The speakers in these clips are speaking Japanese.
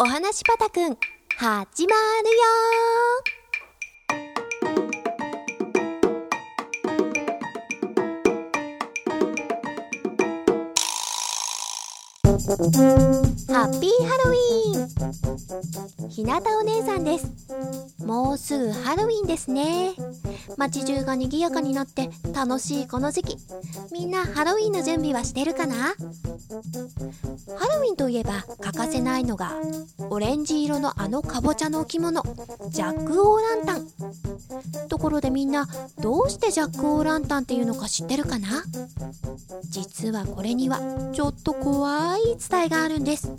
お話パタくん、始まるよ。ハッピーハロウィーン。ひなたお姉さんです。もうすぐハロウィンですね。街中が賑やかになって楽しいこの時期。みんなハロウィンの準備はしてるかな？ハロウィンといえば欠かせないのがオレンジ色のあのかぼちゃの置物ジャック・オーランタン。ところでみんなどうしてジャック・オーランタンっていうのか知ってるかな？実はこれにはちょっと怖い伝えがあるんです。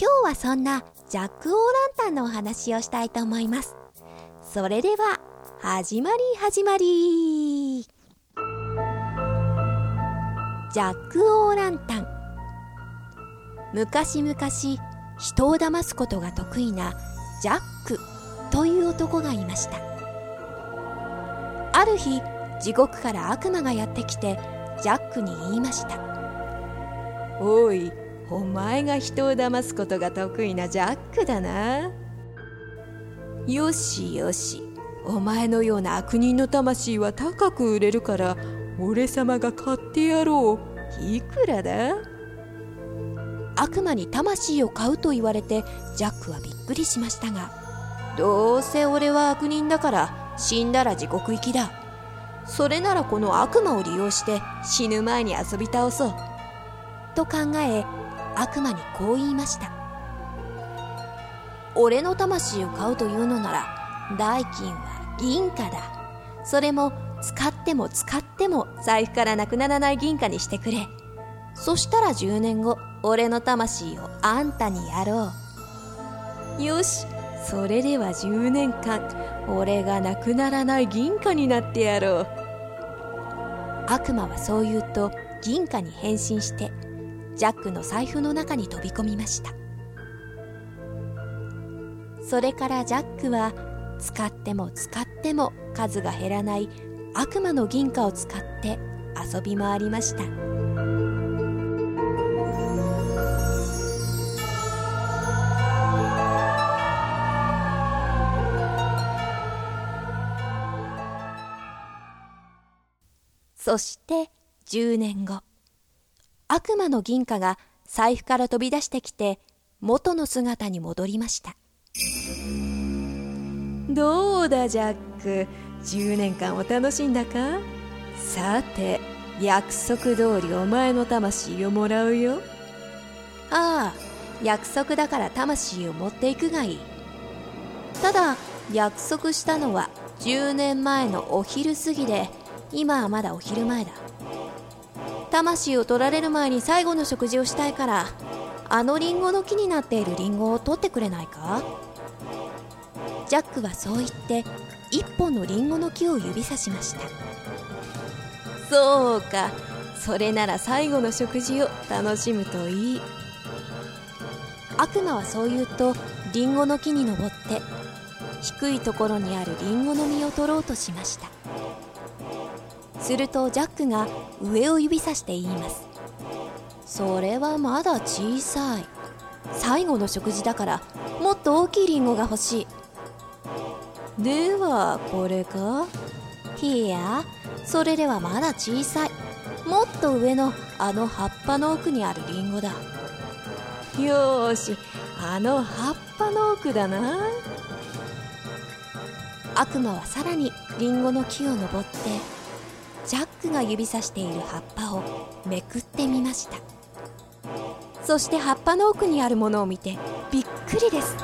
今日はそんなジャック・オーランタンのお話をしたいと思います。それでは始まり始まり。ジャック・オーランタン昔々人を騙すことが得意なジャックという男がいました。ある日地獄から悪魔がやってきてジャックに言いました。おいお前が人を騙すことが得意なジャックだな。よしよしお前のような悪人の魂は高く売れるから俺様が買ってやろう。いくらだ？悪魔に魂を買うと言われてジャックはびっくりしましたがどうせ俺は悪人だから死んだら地獄行きだ。それならこの悪魔を利用して死ぬ前に遊び倒そう。と考え悪魔にこう言いました。俺の魂を買うというのなら代金は銀貨だ。それも使っても使っても財布からなくならない銀貨にしてくれ。そしたら10年後俺の魂をあんたにやろう。よしそれでは10年間俺がなくならない銀貨になってやろう。悪魔はそう言うと銀貨に変身してジャックの財布の中に飛び込みました。それからジャックは使っても使っても数が減らない悪魔の銀貨を使って遊び回りました。そして10年後悪魔の銀貨が財布から飛び出してきて元の姿に戻りました。どうだジャック。10年間を楽しんだか？さて約束通りお前の魂をもらうよ。ああ約束だから魂を持っていくがいい。ただ約束したのは10年前のお昼過ぎで今はまだお昼前だ。魂を取られる前に最後の食事をしたいからあのリンゴの木になっているリンゴを取ってくれないか？ジャックはそう言って一本のリンゴの木を指さしました。そうか。それなら最後の食事を楽しむといい。悪魔はそう言うとリンゴの木に登って低いところにあるリンゴの実を取ろうとしました。するとジャックが上を指さして言います。それはまだ小さい。最後の食事だからもっと大きいリンゴが欲しいではこれか？いやそれではまだ小さい。もっと上のあの葉っぱの奥にあるリンゴだ。よしあの葉っぱの奥だな。悪魔はさらにリンゴの木を登ってジャックが指さしている葉っぱをめくってみました。そして葉っぱの奥にあるものを見てびっくりです。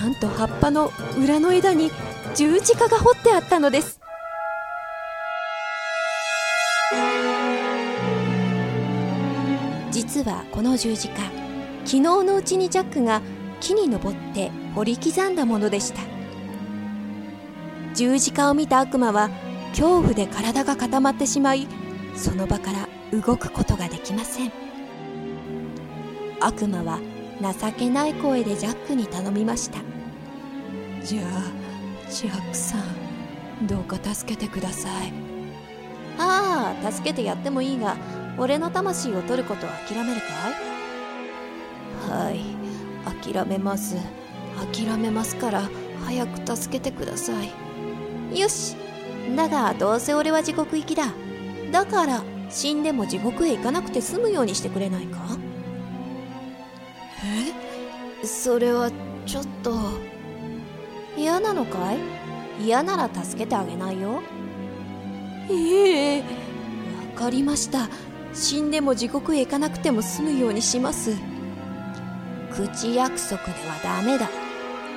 なんと葉っぱの裏の枝に十字架が彫ってあったのです。実はこの十字架昨日のうちにジャックが木に登って掘り刻んだものでした。十字架を見た悪魔は恐怖で体が固まってしまいその場から動くことができません。悪魔は情けない声でジャックに頼みました。じゃあジャックさんどうか助けてください。ああ助けてやってもいいが俺の魂を取ることは諦めるかい？はい。諦めます。諦めますから早く助けてください。よし。だがどうせ俺は地獄行きだ。だから死んでも地獄へ行かなくて済むようにしてくれないか？え？それはちょっと嫌なのかい？嫌なら助けてあげないよ。ええ。わかりました。死んでも地獄へ行かなくても済むようにします。口約束ではダメだ。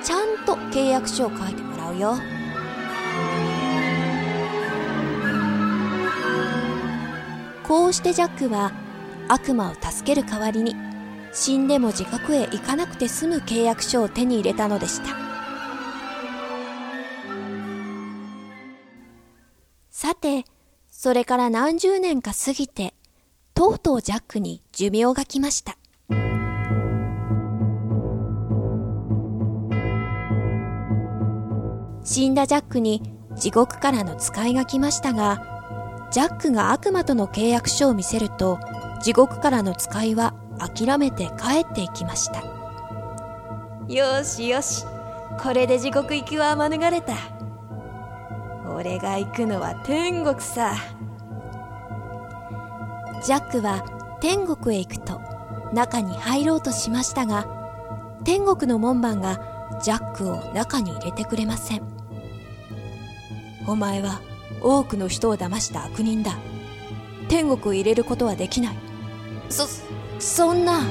ちゃんと契約書を書いてもらうよ。こうしてジャックは悪魔を助ける代わりに死んでも自覚へ行かなくて済む契約書を手に入れたのでした。さてそれから何十年か過ぎてとうとうジャックに寿命が来ました。死んだジャックに地獄からの使いが来ましたがジャックが悪魔との契約書を見せると地獄からの使いは諦めて帰っていきました。よしよしこれで地獄行きは免れた。俺が行くのは天国さ。ジャックは天国へ行くと中に入ろうとしましたが天国の門番がジャックを中に入れてくれません。お前は多くの人を騙した悪人だ。天国を入れることはできない。そそんな。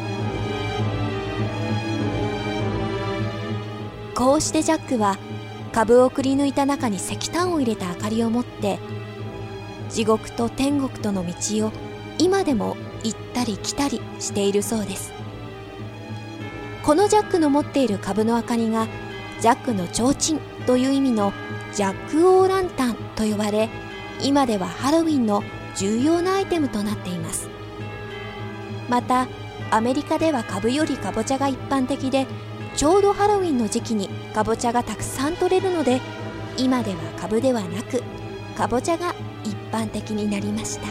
こうしてジャックは株をくり抜いた中に石炭を入れた明かりを持って地獄と天国との道を今でも行ったり来たりしているそうです。このジャックの持っている株の明かりがジャックの提灯という意味のジャック・オー・ランタンと呼ばれ今ではハロウィンの重要なアイテムとなっています。またアメリカでは株よりかぼちゃが一般的でちょうどハロウィンの時期にかぼちゃがたくさん取れるので今では株ではなくかぼちゃが一般的になりました。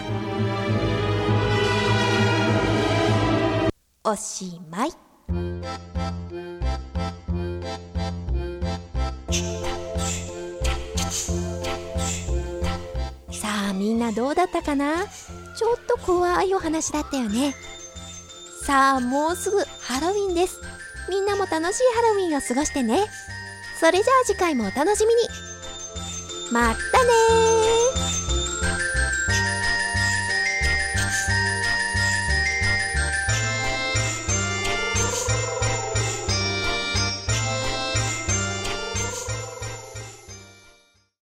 おしまいさあみんなどうだったかな？ちょっと怖いお話だったよね。さあもうすぐハロウィンです。みんなも楽しいハロウィンを過ごしてね。それじゃあ次回もお楽しみに。まったね